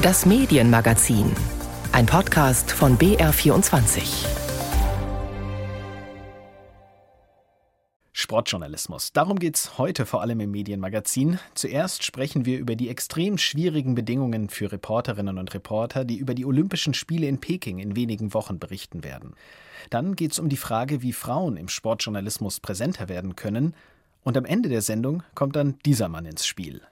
Das Medienmagazin. Ein Podcast von BR24. Sportjournalismus. Darum geht es heute vor allem im Medienmagazin. Zuerst sprechen wir über die extrem schwierigen Bedingungen für Reporterinnen und Reporter, die über die Olympischen Spiele in Peking in wenigen Wochen berichten werden. Dann geht es um die Frage, wie Frauen im Sportjournalismus präsenter werden können. Und am Ende der Sendung kommt dann dieser Mann ins Spiel.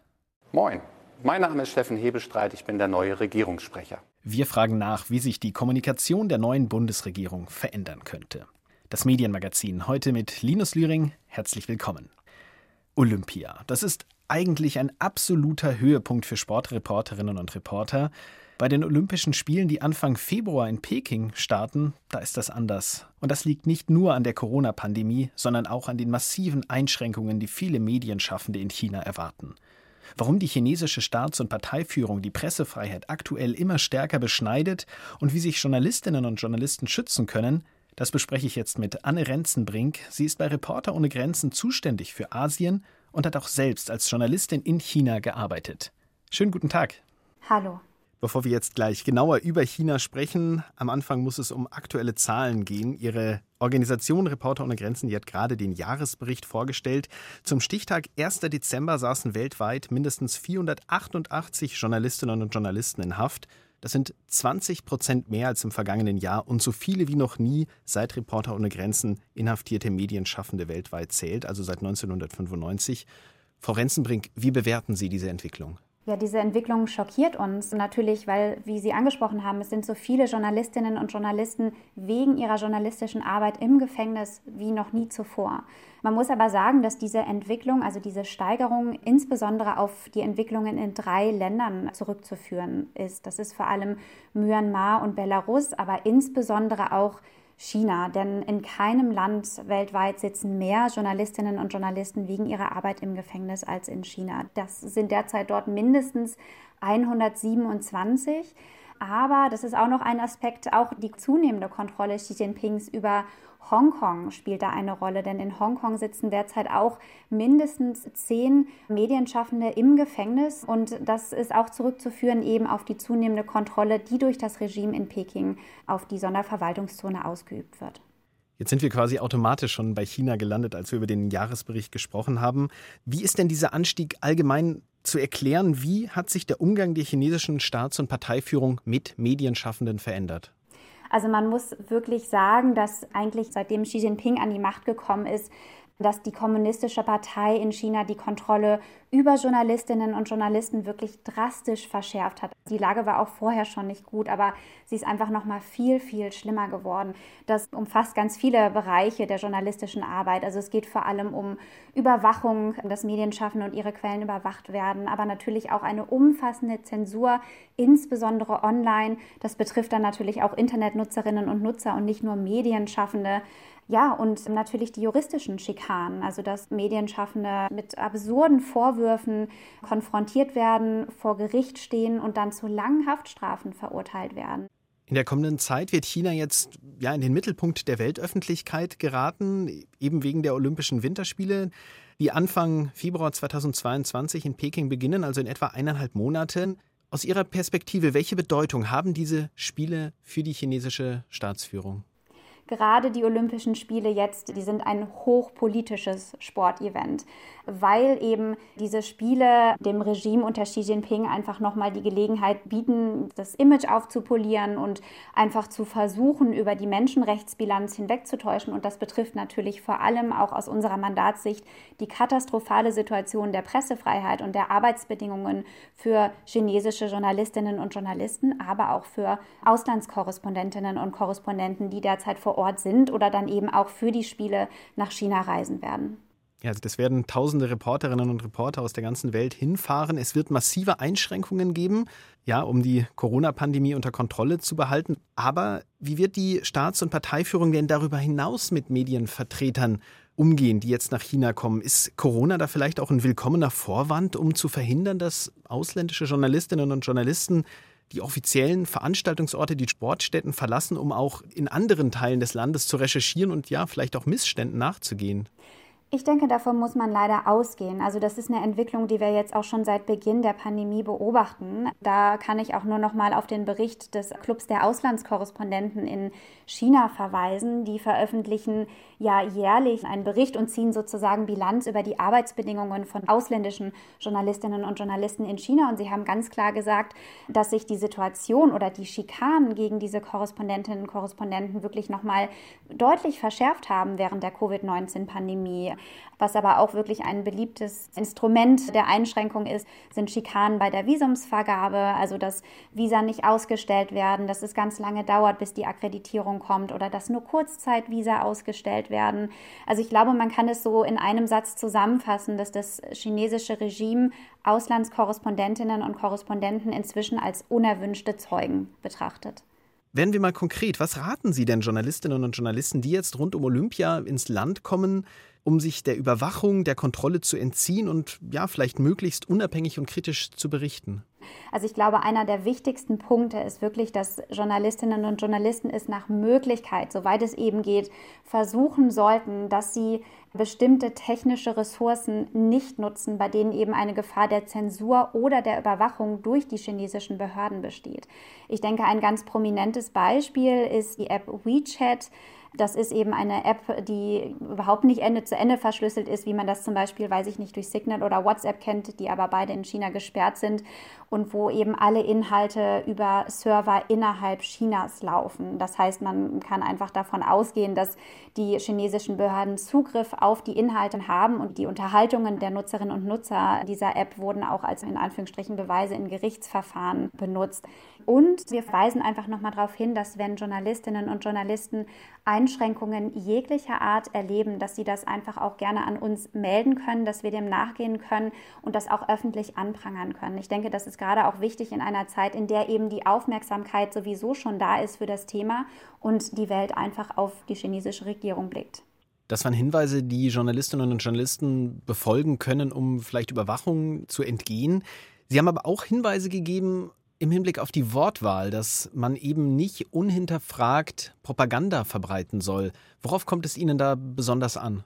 Moin, mein Name ist Steffen Hebestreit, ich bin der neue Regierungssprecher. Wir fragen nach, wie sich die Kommunikation der neuen Bundesregierung verändern könnte. Das Medienmagazin heute mit Linus Lühring. Herzlich willkommen. Olympia. Das ist eigentlich ein absoluter Höhepunkt für Sportreporterinnen und Reporter. Bei den Olympischen Spielen, die Anfang Februar in Peking starten, da ist das anders. Und das liegt nicht nur an der Corona-Pandemie, sondern auch an den massiven Einschränkungen, die viele Medienschaffende in China erwarten. Warum die chinesische Staats- und Parteiführung die Pressefreiheit aktuell immer stärker beschneidet und wie sich Journalistinnen und Journalisten schützen können, das bespreche ich jetzt mit Anne Renzenbrink. Sie ist bei Reporter ohne Grenzen zuständig für Asien und hat auch selbst als Journalistin in China gearbeitet. Schönen guten Tag. Hallo. Bevor wir jetzt gleich genauer über China sprechen, am Anfang muss es um aktuelle Zahlen gehen. Ihre Organisation Reporter ohne Grenzen, die hat gerade den Jahresbericht vorgestellt. Zum Stichtag 1. Dezember saßen weltweit mindestens 488 Journalistinnen und Journalisten in Haft. Das sind 20 Prozent mehr als im vergangenen Jahr und so viele wie noch nie seit Reporter ohne Grenzen inhaftierte Medienschaffende weltweit zählt, also seit 1995. Frau Renzenbrink, wie bewerten Sie diese Entwicklung? Ja, diese Entwicklung schockiert uns natürlich, weil, wie Sie angesprochen haben, es sind so viele Journalistinnen und Journalisten wegen ihrer journalistischen Arbeit im Gefängnis wie noch nie zuvor. Man muss aber sagen, dass diese Entwicklung, also diese Steigerung, insbesondere auf die Entwicklungen in drei Ländern zurückzuführen ist. Das ist vor allem Myanmar und Belarus, aber insbesondere auch China, denn in keinem Land weltweit sitzen mehr Journalistinnen und Journalisten wegen ihrer Arbeit im Gefängnis als in China. Das sind derzeit dort mindestens 127. Aber das ist auch noch ein Aspekt, auch die zunehmende Kontrolle Xi Jinpings über Hongkong spielt da eine Rolle, denn in Hongkong sitzen derzeit auch mindestens zehn Medienschaffende im Gefängnis und das ist auch zurückzuführen eben auf die zunehmende Kontrolle, die durch das Regime in Peking auf die Sonderverwaltungszone ausgeübt wird. Jetzt sind wir quasi automatisch schon bei China gelandet, als wir über den Jahresbericht gesprochen haben. Wie ist denn dieser Anstieg allgemein zu erklären? Wie hat sich der Umgang der chinesischen Staats- und Parteiführung mit Medienschaffenden verändert? Also man muss wirklich sagen, dass eigentlich seitdem Xi Jinping an die Macht gekommen ist, dass die Kommunistische Partei in China die Kontrolle über Journalistinnen und Journalisten wirklich drastisch verschärft hat. Die Lage war auch vorher schon nicht gut, aber sie ist einfach noch mal viel viel schlimmer geworden. Das umfasst ganz viele Bereiche der journalistischen Arbeit. Also es geht vor allem um Überwachung, dass Medienschaffende und ihre Quellen überwacht werden, aber natürlich auch eine umfassende Zensur, insbesondere online. Das betrifft dann natürlich auch Internetnutzerinnen und Nutzer und nicht nur Medienschaffende. Ja, und natürlich die juristischen Schikanen, also dass Medienschaffende mit absurden Vorwürfen konfrontiert werden, vor Gericht stehen und dann zu langen Haftstrafen verurteilt werden. In der kommenden Zeit wird China jetzt ja in den Mittelpunkt der Weltöffentlichkeit geraten, eben wegen der Olympischen Winterspiele, die Anfang Februar 2022 in Peking beginnen, also in etwa eineinhalb Monaten. Aus Ihrer Perspektive, welche Bedeutung haben diese Spiele für die chinesische Staatsführung? Gerade die Olympischen Spiele jetzt, die sind ein hochpolitisches Sportevent, weil eben diese Spiele dem Regime unter Xi Jinping einfach nochmal die Gelegenheit bieten, das Image aufzupolieren und einfach zu versuchen, über die Menschenrechtsbilanz hinwegzutäuschen. Und das betrifft natürlich vor allem auch aus unserer Mandatssicht die katastrophale Situation der Pressefreiheit und der Arbeitsbedingungen für chinesische Journalistinnen und Journalisten, aber auch für Auslandskorrespondentinnen und Korrespondenten, die derzeit vor Ort sind oder dann eben auch für die Spiele nach China reisen werden. Ja, also das werden tausende Reporterinnen und Reporter aus der ganzen Welt hinfahren. Es wird massive Einschränkungen geben, ja, um die Corona-Pandemie unter Kontrolle zu behalten. Aber wie wird die Staats- und Parteiführung denn darüber hinaus mit Medienvertretern umgehen, die jetzt nach China kommen? Ist Corona da vielleicht auch ein willkommener Vorwand, um zu verhindern, dass ausländische Journalistinnen und Journalisten die offiziellen Veranstaltungsorte, die Sportstätten verlassen, um auch in anderen Teilen des Landes zu recherchieren und ja, vielleicht auch Missständen nachzugehen? Ich denke, davon muss man leider ausgehen. Also das ist eine Entwicklung, die wir jetzt auch schon seit Beginn der Pandemie beobachten. Da kann ich auch nur noch mal auf den Bericht des Clubs der Auslandskorrespondenten in China verweisen. Die veröffentlichen ja jährlich einen Bericht und ziehen sozusagen Bilanz über die Arbeitsbedingungen von ausländischen Journalistinnen und Journalisten in China. Und sie haben ganz klar gesagt, dass sich die Situation oder die Schikanen gegen diese Korrespondentinnen und Korrespondenten wirklich noch mal deutlich verschärft haben während der Covid-19-Pandemie. Was aber auch wirklich ein beliebtes Instrument der Einschränkung ist, sind Schikanen bei der Visumsvergabe, also dass Visa nicht ausgestellt werden, dass es ganz lange dauert, bis die Akkreditierung kommt oder dass nur Kurzzeitvisa ausgestellt werden. Also ich glaube, man kann es so in einem Satz zusammenfassen, dass das chinesische Regime Auslandskorrespondentinnen und Korrespondenten inzwischen als unerwünschte Zeugen betrachtet. Werden wir mal konkret, was raten Sie denn Journalistinnen und Journalisten, die jetzt rund um Olympia ins Land kommen, um sich der Überwachung, der Kontrolle zu entziehen und ja, vielleicht möglichst unabhängig und kritisch zu berichten? Also ich glaube, einer der wichtigsten Punkte ist wirklich, dass Journalistinnen und Journalisten es nach Möglichkeit, soweit es eben geht, versuchen sollten, dass sie bestimmte technische Ressourcen nicht nutzen, bei denen eben eine Gefahr der Zensur oder der Überwachung durch die chinesischen Behörden besteht. Ich denke, ein ganz prominentes Beispiel ist die App WeChat. Das ist eben eine App, die überhaupt nicht Ende zu Ende verschlüsselt ist, wie man das zum Beispiel, weiß ich nicht, durch Signal oder WhatsApp kennt, die aber beide in China gesperrt sind und wo eben alle Inhalte über Server innerhalb Chinas laufen. Das heißt, man kann einfach davon ausgehen, dass die chinesischen Behörden Zugriff auf die Inhalte haben und die Unterhaltungen der Nutzerinnen und Nutzer dieser App wurden auch als in Anführungsstrichen Beweise in Gerichtsverfahren benutzt. Und wir weisen einfach nochmal darauf hin, dass wenn Journalistinnen und Journalisten Einschränkungen jeglicher Art erleben, dass sie das einfach auch gerne an uns melden können, dass wir dem nachgehen können und das auch öffentlich anprangern können. Ich denke, das ist gerade auch wichtig in einer Zeit, in der eben die Aufmerksamkeit sowieso schon da ist für das Thema und die Welt einfach auf die chinesische Regierung blickt. Das waren Hinweise, die Journalistinnen und Journalisten befolgen können, um vielleicht Überwachung zu entgehen. Sie haben aber auch Hinweise gegeben, im Hinblick auf die Wortwahl, dass man eben nicht unhinterfragt Propaganda verbreiten soll. Worauf kommt es Ihnen da besonders an?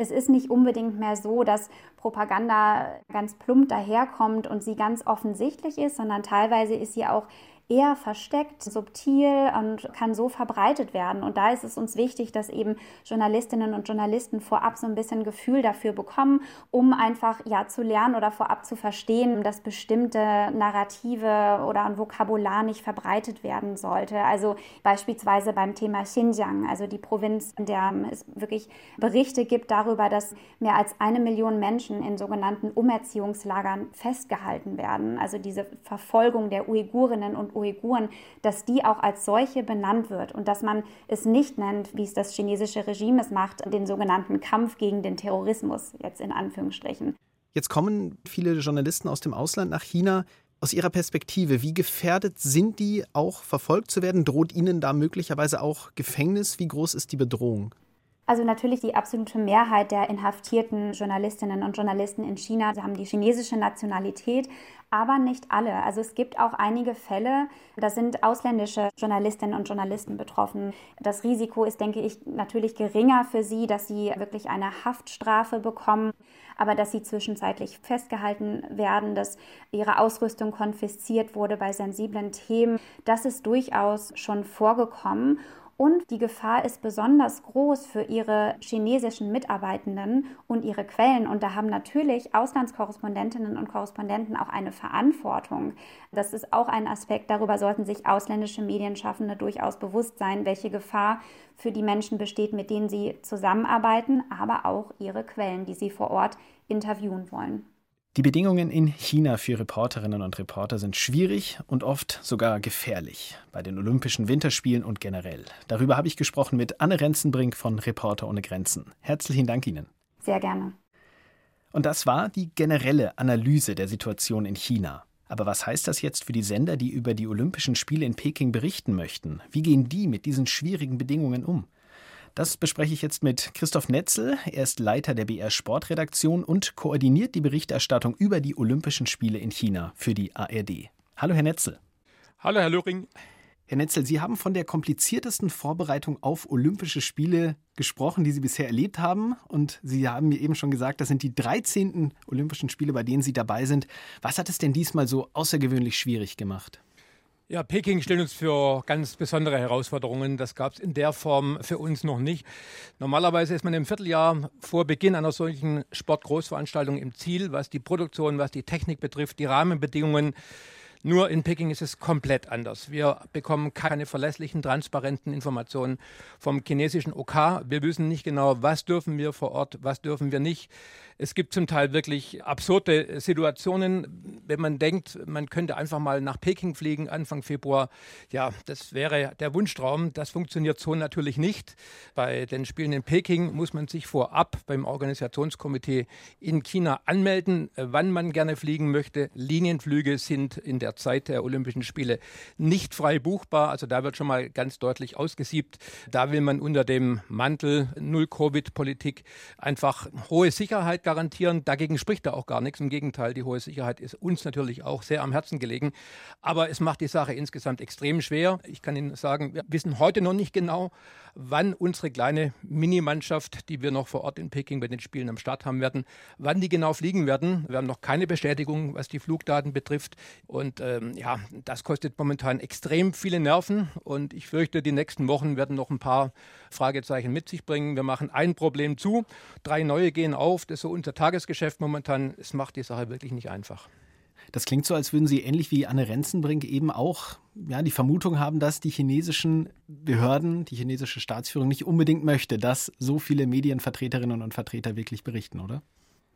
Es ist nicht unbedingt mehr so, dass Propaganda ganz plump daherkommt und sie ganz offensichtlich ist, sondern teilweise ist sie auch eher versteckt, subtil und kann so verbreitet werden. Und da ist es uns wichtig, dass eben Journalistinnen und Journalisten vorab so ein bisschen Gefühl dafür bekommen, um einfach ja zu lernen oder vorab zu verstehen, dass bestimmte Narrative oder ein Vokabular nicht verbreitet werden sollte. Also beispielsweise beim Thema Xinjiang, also die Provinz, in der es wirklich Berichte gibt darüber, dass mehr als eine Million Menschen in sogenannten Umerziehungslagern festgehalten werden. Also diese Verfolgung der Uigurinnen und Uiguren, dass die auch als solche benannt wird und dass man es nicht nennt, wie es das chinesische Regime es macht, den sogenannten Kampf gegen den Terrorismus, jetzt in Anführungsstrichen. Jetzt kommen viele Journalisten aus dem Ausland nach China. Aus Ihrer Perspektive, wie gefährdet sind die, auch verfolgt zu werden? Droht Ihnen da möglicherweise auch Gefängnis? Wie groß ist die Bedrohung? Also natürlich die absolute Mehrheit der inhaftierten Journalistinnen und Journalisten in China haben die chinesische Nationalität, aber nicht alle. Also es gibt auch einige Fälle, da sind ausländische Journalistinnen und Journalisten betroffen. Das Risiko ist, denke ich, natürlich geringer für sie, dass sie wirklich eine Haftstrafe bekommen, aber dass sie zwischenzeitlich festgehalten werden, dass ihre Ausrüstung konfisziert wurde bei sensiblen Themen. Das ist durchaus schon vorgekommen. Und die Gefahr ist besonders groß für ihre chinesischen Mitarbeitenden und ihre Quellen. Und da haben natürlich Auslandskorrespondentinnen und Korrespondenten auch eine Verantwortung. Das ist auch ein Aspekt, darüber sollten sich ausländische Medienschaffende durchaus bewusst sein, welche Gefahr für die Menschen besteht, mit denen sie zusammenarbeiten, aber auch ihre Quellen, die sie vor Ort interviewen wollen. Die Bedingungen in China für Reporterinnen und Reporter sind schwierig und oft sogar gefährlich bei den Olympischen Winterspielen und generell. Darüber habe ich gesprochen mit Anne Renzenbrink von Reporter ohne Grenzen. Herzlichen Dank Ihnen. Sehr gerne. Und das war die generelle Analyse der Situation in China. Aber was heißt das jetzt für die Sender, die über die Olympischen Spiele in Peking berichten möchten? Wie gehen die mit diesen schwierigen Bedingungen um? Das bespreche ich jetzt mit Christoph Netzel. Er ist Leiter der BR Sportredaktion und koordiniert die Berichterstattung über die Olympischen Spiele in China für die ARD. Hallo, Herr Netzel. Hallo, Herr Löring. Herr Netzel, Sie haben von der kompliziertesten Vorbereitung auf Olympische Spiele gesprochen, die Sie bisher erlebt haben. Und Sie haben mir eben schon gesagt, das sind die 13. Olympischen Spiele, bei denen Sie dabei sind. Was hat es denn diesmal so außergewöhnlich schwierig gemacht? Ja, Peking stellt uns für ganz besondere Herausforderungen. Das gab es in der Form für uns noch nicht. Normalerweise ist man im Vierteljahr vor Beginn einer solchen Sportgroßveranstaltung im Ziel, was die Produktion, was die Technik betrifft, die Rahmenbedingungen. Nur in Peking ist es komplett anders. Wir bekommen keine verlässlichen, transparenten Informationen vom chinesischen OK. Wir wissen nicht genau, was dürfen wir vor Ort, was dürfen wir nicht. Es gibt zum Teil wirklich absurde Situationen, wenn man denkt, man könnte einfach mal nach Peking fliegen Anfang Februar. Ja, das wäre der Wunschtraum. Das funktioniert so natürlich nicht. Bei den Spielen in Peking muss man sich vorab beim Organisationskomitee in China anmelden, wann man gerne fliegen möchte. Linienflüge sind in der Zeit der Olympischen Spiele nicht frei buchbar. Also da wird schon mal ganz deutlich ausgesiebt. Da will man unter dem Mantel Null-Covid-Politik einfach hohe Sicherheit garantieren. Dagegen spricht da auch gar nichts. Im Gegenteil, die hohe Sicherheit ist uns natürlich auch sehr am Herzen gelegen. Aber es macht die Sache insgesamt extrem schwer. Ich kann Ihnen sagen, wir wissen heute noch nicht genau, wann unsere kleine Minimannschaft, die wir noch vor Ort in Peking bei den Spielen am Start haben werden, wann die genau fliegen werden. Wir haben noch keine Bestätigung, was die Flugdaten betrifft. Und ähm, ja, das kostet momentan extrem viele Nerven. Und ich fürchte, die nächsten Wochen werden noch ein paar Fragezeichen mit sich bringen. Wir machen ein Problem zu, drei neue gehen auf. Das ist so unser Tagesgeschäft momentan. Es macht die Sache wirklich nicht einfach. Das klingt so, als würden Sie ähnlich wie Anne Renzenbrink eben auch ja, die Vermutung haben, dass die chinesischen Behörden, die chinesische Staatsführung nicht unbedingt möchte, dass so viele Medienvertreterinnen und Vertreter wirklich berichten, oder?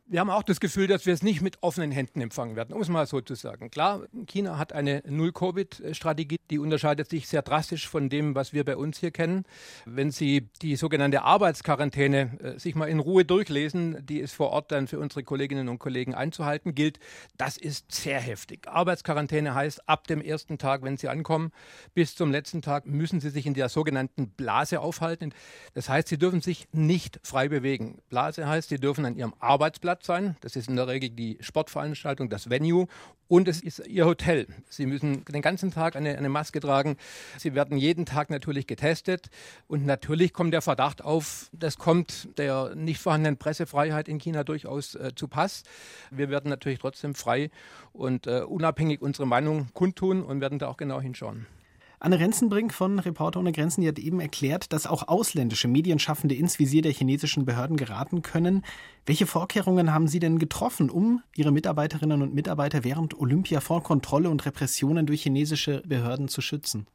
Wir haben auch das Gefühl, dass wir es nicht mit offenen Händen empfangen werden, um es mal so zu sagen. Klar, China hat eine Null-Covid-Strategie, die unterscheidet sich sehr drastisch von dem, was wir bei uns hier kennen. Wenn Sie die sogenannte Arbeitsquarantäne äh, sich mal in Ruhe durchlesen, die es vor Ort dann für unsere Kolleginnen und Kollegen einzuhalten gilt, das ist sehr heftig. Arbeitsquarantäne heißt, ab dem ersten Tag, wenn Sie ankommen, bis zum letzten Tag müssen Sie sich in der sogenannten Blase aufhalten. Das heißt, Sie dürfen sich nicht frei bewegen. Blase heißt, Sie dürfen an Ihrem Arbeitsplatz Platz sein. Das ist in der Regel die Sportveranstaltung, das Venue. Und es ist Ihr Hotel. Sie müssen den ganzen Tag eine, eine Maske tragen. Sie werden jeden Tag natürlich getestet. Und natürlich kommt der Verdacht auf, das kommt der nicht vorhandenen Pressefreiheit in China durchaus äh, zu Pass. Wir werden natürlich trotzdem frei und äh, unabhängig unsere Meinung kundtun und werden da auch genau hinschauen. Anne Renzenbrink von Reporter ohne Grenzen die hat eben erklärt, dass auch ausländische Medienschaffende ins Visier der chinesischen Behörden geraten können. Welche Vorkehrungen haben Sie denn getroffen, um Ihre Mitarbeiterinnen und Mitarbeiter während Olympia vor Kontrolle und Repressionen durch chinesische Behörden zu schützen?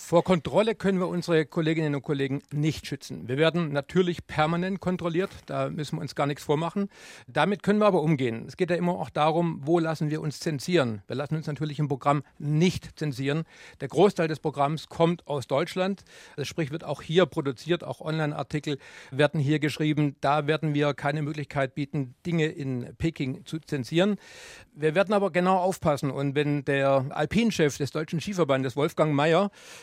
Vor Kontrolle können wir unsere Kolleginnen und Kollegen nicht schützen. Wir werden natürlich permanent kontrolliert, da müssen wir uns gar nichts vormachen. Damit können wir aber umgehen. Es geht ja immer auch darum, wo lassen wir uns zensieren. Wir lassen uns natürlich im Programm nicht zensieren. Der Großteil des Programms kommt aus Deutschland. Das sprich, wird auch hier produziert, auch Online-Artikel werden hier geschrieben. Da werden wir keine Möglichkeit bieten, Dinge in Peking zu zensieren. Wir werden aber genau aufpassen. Und wenn der Alpinchef des Deutschen Skiverbandes, Wolfgang Mayer,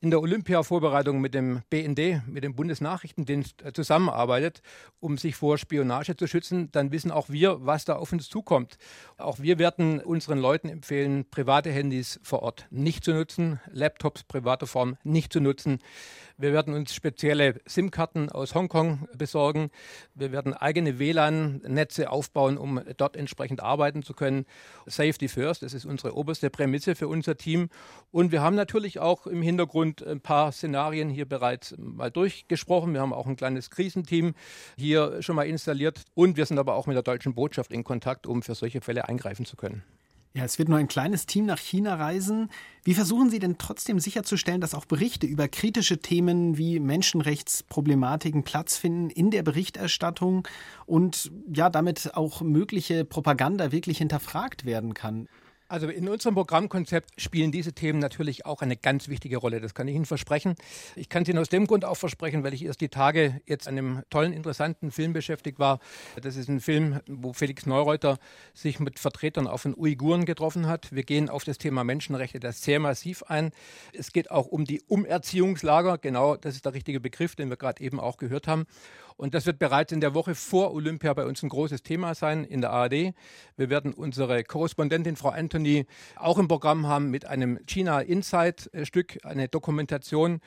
in der Olympia-Vorbereitung mit dem BND, mit dem Bundesnachrichtendienst äh, zusammenarbeitet, um sich vor Spionage zu schützen, dann wissen auch wir, was da auf uns zukommt. Auch wir werden unseren Leuten empfehlen, private Handys vor Ort nicht zu nutzen, Laptops privater Form nicht zu nutzen. Wir werden uns spezielle SIM-Karten aus Hongkong besorgen. Wir werden eigene WLAN-Netze aufbauen, um dort entsprechend arbeiten zu können. Safety first, das ist unsere oberste Prämisse für unser Team. Und wir haben natürlich auch im Hintergrund ein paar Szenarien hier bereits mal durchgesprochen. Wir haben auch ein kleines Krisenteam hier schon mal installiert. Und wir sind aber auch mit der deutschen Botschaft in Kontakt, um für solche Fälle eingreifen zu können. Ja, es wird nur ein kleines Team nach China reisen. Wie versuchen Sie denn trotzdem sicherzustellen, dass auch Berichte über kritische Themen wie Menschenrechtsproblematiken Platz finden in der Berichterstattung und ja, damit auch mögliche Propaganda wirklich hinterfragt werden kann? Also in unserem Programmkonzept spielen diese Themen natürlich auch eine ganz wichtige Rolle. Das kann ich Ihnen versprechen. Ich kann es Ihnen aus dem Grund auch versprechen, weil ich erst die Tage jetzt an einem tollen, interessanten Film beschäftigt war. Das ist ein Film, wo Felix Neureuter sich mit Vertretern auf den Uiguren getroffen hat. Wir gehen auf das Thema Menschenrechte da sehr massiv ein. Es geht auch um die Umerziehungslager. Genau, das ist der richtige Begriff, den wir gerade eben auch gehört haben. Und das wird bereits in der Woche vor Olympia bei uns ein großes Thema sein in der ARD. Wir werden unsere Korrespondentin Frau Anthony auch im Programm haben mit einem China Insight Stück, eine Dokumentation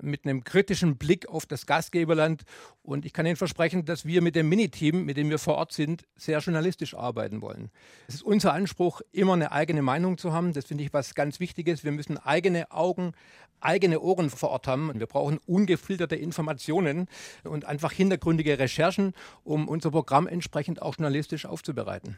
mit einem kritischen Blick auf das Gastgeberland. Und ich kann Ihnen versprechen, dass wir mit dem Miniteam, mit dem wir vor Ort sind, sehr journalistisch arbeiten wollen. Es ist unser Anspruch, immer eine eigene Meinung zu haben. Das finde ich was ganz Wichtiges. Wir müssen eigene Augen, eigene Ohren vor Ort haben. Wir brauchen ungefilterte Informationen und einfach hintergründige Recherchen, um unser Programm entsprechend auch journalistisch aufzubereiten.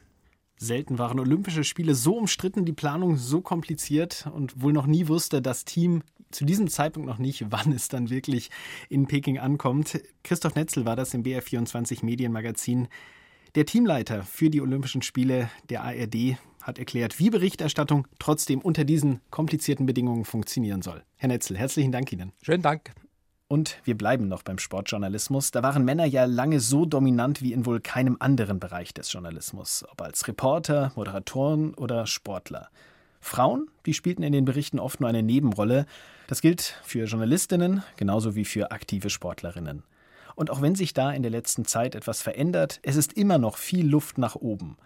Selten waren Olympische Spiele so umstritten, die Planung so kompliziert und wohl noch nie wusste das Team zu diesem Zeitpunkt noch nicht, wann es dann wirklich in Peking ankommt. Christoph Netzel war das im BR24 Medienmagazin. Der Teamleiter für die Olympischen Spiele der ARD hat erklärt, wie Berichterstattung trotzdem unter diesen komplizierten Bedingungen funktionieren soll. Herr Netzel, herzlichen Dank Ihnen. Schönen Dank. Und wir bleiben noch beim Sportjournalismus. Da waren Männer ja lange so dominant wie in wohl keinem anderen Bereich des Journalismus, ob als Reporter, Moderatoren oder Sportler. Frauen, die spielten in den Berichten oft nur eine Nebenrolle. Das gilt für Journalistinnen genauso wie für aktive Sportlerinnen. Und auch wenn sich da in der letzten Zeit etwas verändert, es ist immer noch viel Luft nach oben.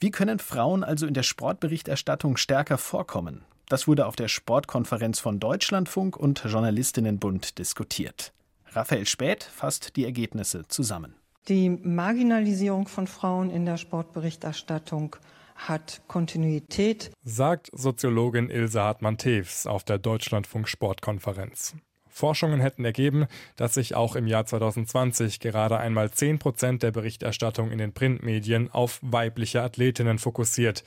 Wie können Frauen also in der Sportberichterstattung stärker vorkommen? Das wurde auf der Sportkonferenz von Deutschlandfunk und Journalistinnenbund diskutiert. Raphael Späth fasst die Ergebnisse zusammen. Die Marginalisierung von Frauen in der Sportberichterstattung hat Kontinuität, sagt Soziologin Ilse Hartmann-Tews auf der Deutschlandfunk Sportkonferenz. Forschungen hätten ergeben, dass sich auch im Jahr 2020 gerade einmal 10 Prozent der Berichterstattung in den Printmedien auf weibliche Athletinnen fokussiert.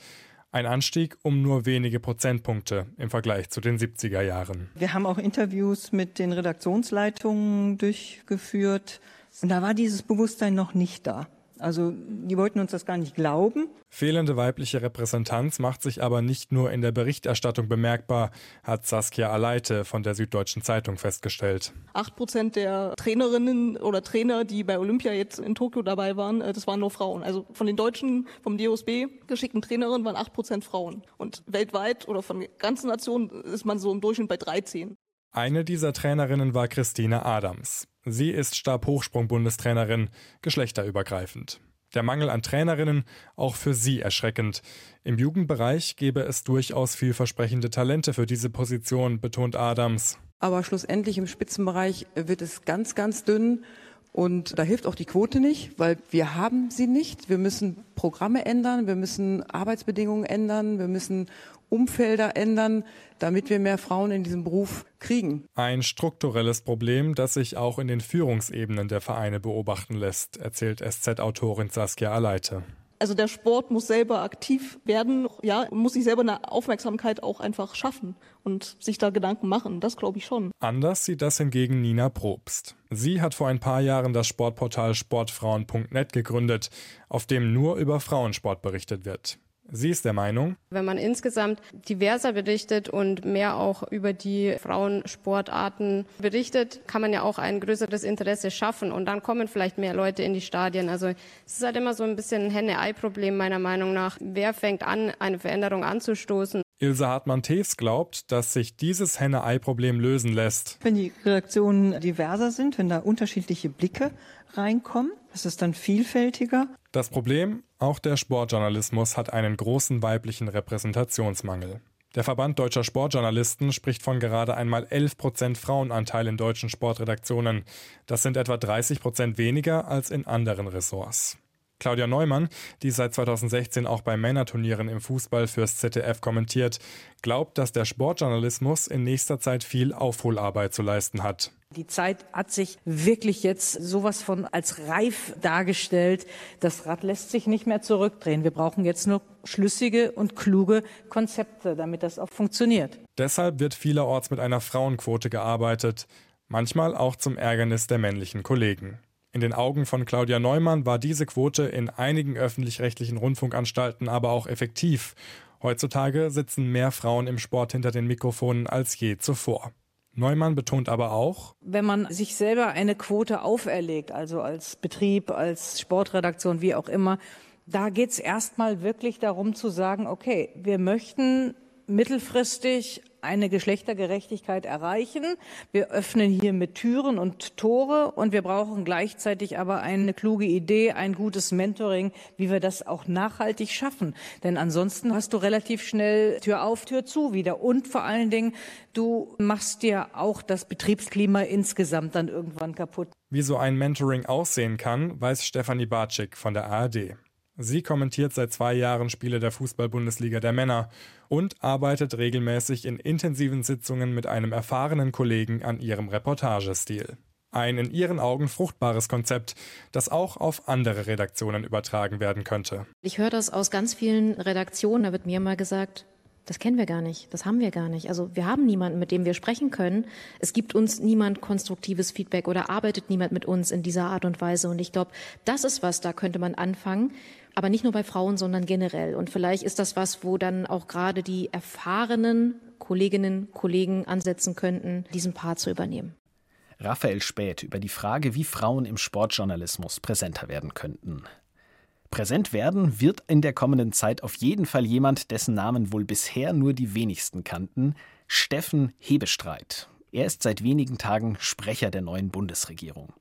Ein Anstieg um nur wenige Prozentpunkte im Vergleich zu den 70er Jahren. Wir haben auch Interviews mit den Redaktionsleitungen durchgeführt. Und da war dieses Bewusstsein noch nicht da. Also die wollten uns das gar nicht glauben. Fehlende weibliche Repräsentanz macht sich aber nicht nur in der Berichterstattung bemerkbar, hat Saskia Aleite von der Süddeutschen Zeitung festgestellt. Acht Prozent der Trainerinnen oder Trainer, die bei Olympia jetzt in Tokio dabei waren, äh, das waren nur Frauen. Also von den deutschen, vom DOSB geschickten Trainerinnen waren acht Prozent Frauen. Und weltweit oder von ganzen Nationen ist man so im Durchschnitt bei 13. Eine dieser Trainerinnen war Christine Adams. Sie ist Stabhochsprung-Bundestrainerin, geschlechterübergreifend. Der Mangel an Trainerinnen auch für sie erschreckend. Im Jugendbereich gäbe es durchaus vielversprechende Talente für diese Position, betont Adams. Aber schlussendlich im Spitzenbereich wird es ganz, ganz dünn. Und da hilft auch die Quote nicht, weil wir haben sie nicht. Wir müssen Programme ändern, wir müssen Arbeitsbedingungen ändern, wir müssen Umfelder ändern, damit wir mehr Frauen in diesem Beruf kriegen. Ein strukturelles Problem, das sich auch in den Führungsebenen der Vereine beobachten lässt, erzählt SZ-Autorin Saskia Aleite. Also der Sport muss selber aktiv werden, ja, muss sich selber eine Aufmerksamkeit auch einfach schaffen und sich da Gedanken machen. Das glaube ich schon. Anders sieht das hingegen Nina Probst. Sie hat vor ein paar Jahren das Sportportal sportfrauen.net gegründet, auf dem nur über Frauensport berichtet wird. Sie ist der Meinung, wenn man insgesamt diverser berichtet und mehr auch über die Frauensportarten berichtet, kann man ja auch ein größeres Interesse schaffen und dann kommen vielleicht mehr Leute in die Stadien. Also es ist halt immer so ein bisschen ein Henne-Ei-Problem meiner Meinung nach. Wer fängt an, eine Veränderung anzustoßen? Ilse Hartmann-Tews glaubt, dass sich dieses Henne-Ei-Problem lösen lässt. Wenn die Redaktionen diverser sind, wenn da unterschiedliche Blicke reinkommen, ist es dann vielfältiger. Das Problem, auch der Sportjournalismus hat einen großen weiblichen Repräsentationsmangel. Der Verband deutscher Sportjournalisten spricht von gerade einmal 11 Prozent Frauenanteil in deutschen Sportredaktionen. Das sind etwa 30 Prozent weniger als in anderen Ressorts. Claudia Neumann, die seit 2016 auch bei Männerturnieren im Fußball fürs ZDF kommentiert, glaubt, dass der Sportjournalismus in nächster Zeit viel Aufholarbeit zu leisten hat. Die Zeit hat sich wirklich jetzt sowas von als reif dargestellt. Das Rad lässt sich nicht mehr zurückdrehen. Wir brauchen jetzt nur schlüssige und kluge Konzepte, damit das auch funktioniert. Deshalb wird vielerorts mit einer Frauenquote gearbeitet, manchmal auch zum Ärgernis der männlichen Kollegen. In den Augen von Claudia Neumann war diese Quote in einigen öffentlich-rechtlichen Rundfunkanstalten aber auch effektiv. Heutzutage sitzen mehr Frauen im Sport hinter den Mikrofonen als je zuvor. Neumann betont aber auch, wenn man sich selber eine Quote auferlegt, also als Betrieb, als Sportredaktion, wie auch immer, da geht es erstmal wirklich darum zu sagen, okay, wir möchten mittelfristig eine Geschlechtergerechtigkeit erreichen. Wir öffnen hier mit Türen und Tore und wir brauchen gleichzeitig aber eine kluge Idee, ein gutes Mentoring, wie wir das auch nachhaltig schaffen. Denn ansonsten hast du relativ schnell Tür auf, Tür zu wieder. Und vor allen Dingen, du machst dir auch das Betriebsklima insgesamt dann irgendwann kaputt. Wie so ein Mentoring aussehen kann, weiß Stefanie Barczyk von der ARD. Sie kommentiert seit zwei Jahren Spiele der Fußball-Bundesliga der Männer und arbeitet regelmäßig in intensiven Sitzungen mit einem erfahrenen Kollegen an ihrem Reportagestil. Ein in ihren Augen fruchtbares Konzept, das auch auf andere Redaktionen übertragen werden könnte. Ich höre das aus ganz vielen Redaktionen, da wird mir mal gesagt, das kennen wir gar nicht, das haben wir gar nicht. Also wir haben niemanden, mit dem wir sprechen können. Es gibt uns niemand konstruktives Feedback oder arbeitet niemand mit uns in dieser Art und Weise. Und ich glaube, das ist was, da könnte man anfangen aber nicht nur bei Frauen, sondern generell. Und vielleicht ist das was, wo dann auch gerade die erfahrenen Kolleginnen, Kollegen ansetzen könnten, diesen Part zu übernehmen. Raphael Späth über die Frage, wie Frauen im Sportjournalismus präsenter werden könnten. Präsent werden wird in der kommenden Zeit auf jeden Fall jemand, dessen Namen wohl bisher nur die wenigsten kannten, Steffen Hebestreit. Er ist seit wenigen Tagen Sprecher der neuen Bundesregierung.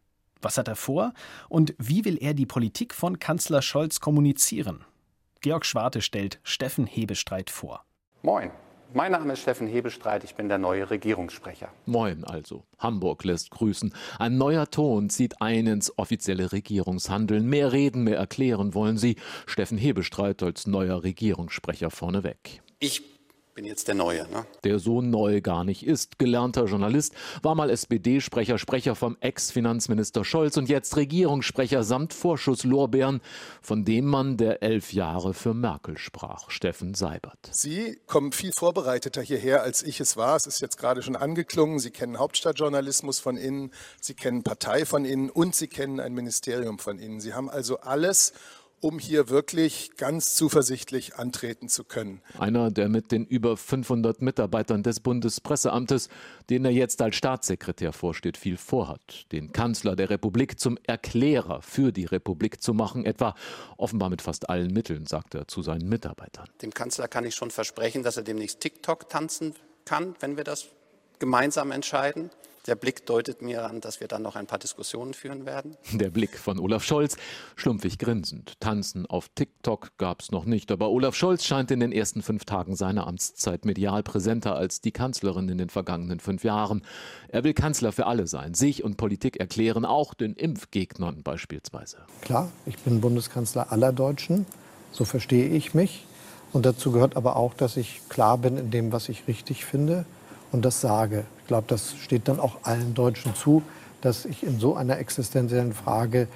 Was hat er vor und wie will er die Politik von Kanzler Scholz kommunizieren? Georg Schwarte stellt Steffen Hebestreit vor. Moin. Mein Name ist Steffen Hebestreit, ich bin der neue Regierungssprecher. Moin also. Hamburg lässt grüßen. Ein neuer Ton zieht ein ins offizielle Regierungshandeln. Mehr reden, mehr erklären wollen Sie. Steffen Hebestreit als neuer Regierungssprecher vorneweg. Ich bin jetzt der Neue. Ne? Der so neu gar nicht ist. Gelernter Journalist, war mal SPD-Sprecher, Sprecher vom Ex-Finanzminister Scholz und jetzt Regierungssprecher samt Vorschusslorbeeren von dem Mann, der elf Jahre für Merkel sprach, Steffen Seibert. Sie kommen viel vorbereiteter hierher, als ich es war. Es ist jetzt gerade schon angeklungen. Sie kennen Hauptstadtjournalismus von innen, Sie kennen Partei von innen und Sie kennen ein Ministerium von innen. Sie haben also alles um hier wirklich ganz zuversichtlich antreten zu können. Einer, der mit den über 500 Mitarbeitern des Bundespresseamtes, den er jetzt als Staatssekretär vorsteht, viel vorhat. Den Kanzler der Republik zum Erklärer für die Republik zu machen, etwa offenbar mit fast allen Mitteln, sagt er zu seinen Mitarbeitern. Dem Kanzler kann ich schon versprechen, dass er demnächst TikTok tanzen kann, wenn wir das gemeinsam entscheiden. Der Blick deutet mir an, dass wir dann noch ein paar Diskussionen führen werden. Der Blick von Olaf Scholz, schlumpfig grinsend. Tanzen auf TikTok gab es noch nicht, aber Olaf Scholz scheint in den ersten fünf Tagen seiner Amtszeit medial präsenter als die Kanzlerin in den vergangenen fünf Jahren. Er will Kanzler für alle sein, sich und Politik erklären, auch den Impfgegnern beispielsweise. Klar, ich bin Bundeskanzler aller Deutschen, so verstehe ich mich. Und dazu gehört aber auch, dass ich klar bin in dem, was ich richtig finde und das sage. Ich glaube, das steht dann auch allen Deutschen zu, dass ich in so einer existenziellen Frage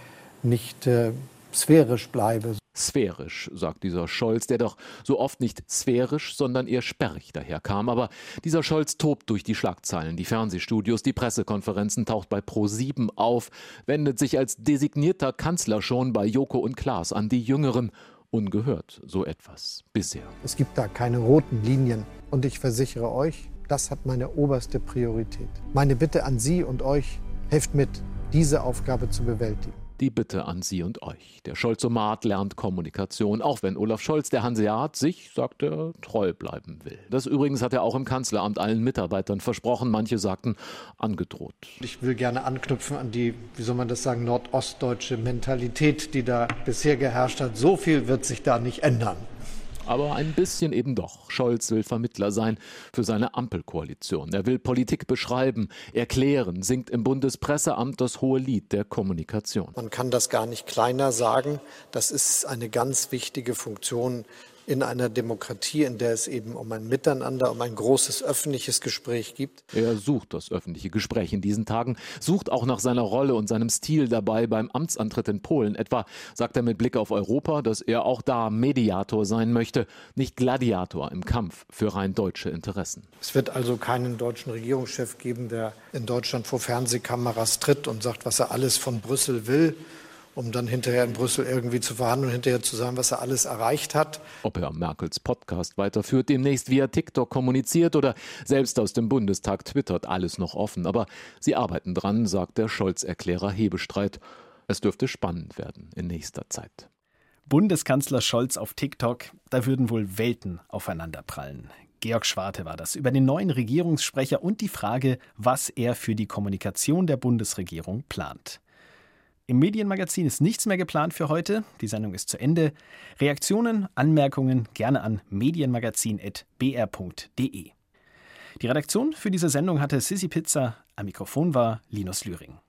nicht äh, sphärisch bleibe. Sphärisch, sagt dieser Scholz, der doch so oft nicht sphärisch, sondern eher sperrig daherkam. Aber dieser Scholz tobt durch die Schlagzeilen, die Fernsehstudios, die Pressekonferenzen, taucht bei Pro7 auf, wendet sich als designierter Kanzler schon bei Joko und Klaas an die Jüngeren. Ungehört so etwas bisher. Es gibt da keine roten Linien. Und ich versichere euch, das hat meine oberste Priorität. Meine Bitte an Sie und euch, helft mit, diese Aufgabe zu bewältigen. Die Bitte an Sie und euch. Der Scholzomat lernt Kommunikation, auch wenn Olaf Scholz, der Hanseat, sich, sagt er, treu bleiben will. Das übrigens hat er auch im Kanzleramt allen Mitarbeitern versprochen. Manche sagten, angedroht. Ich will gerne anknüpfen an die, wie soll man das sagen, nordostdeutsche Mentalität, die da bisher geherrscht hat. So viel wird sich da nicht ändern aber ein bisschen eben doch. Scholz will Vermittler sein für seine Ampelkoalition. Er will Politik beschreiben, erklären, singt im Bundespresseamt das hohe Lied der Kommunikation. Man kann das gar nicht kleiner sagen. Das ist eine ganz wichtige Funktion in einer Demokratie, in der es eben um ein Miteinander, um ein großes öffentliches Gespräch gibt. Er sucht das öffentliche Gespräch in diesen Tagen, sucht auch nach seiner Rolle und seinem Stil dabei beim Amtsantritt in Polen. Etwa sagt er mit Blick auf Europa, dass er auch da Mediator sein möchte, nicht Gladiator im Kampf für rein deutsche Interessen. Es wird also keinen deutschen Regierungschef geben, der in Deutschland vor Fernsehkameras tritt und sagt, was er alles von Brüssel will um dann hinterher in Brüssel irgendwie zu verhandeln und hinterher zu sagen, was er alles erreicht hat. Ob er Merkels Podcast weiterführt, demnächst via TikTok kommuniziert oder selbst aus dem Bundestag twittert, alles noch offen. Aber sie arbeiten dran, sagt der Scholz-Erklärer Hebestreit. Es dürfte spannend werden in nächster Zeit. Bundeskanzler Scholz auf TikTok, da würden wohl Welten aufeinanderprallen. Georg Schwarte war das über den neuen Regierungssprecher und die Frage, was er für die Kommunikation der Bundesregierung plant. Im Medienmagazin ist nichts mehr geplant für heute. Die Sendung ist zu Ende. Reaktionen, Anmerkungen gerne an medienmagazin.br.de. Die Redaktion für diese Sendung hatte Sissy Pizza. Am Mikrofon war Linus Lühring.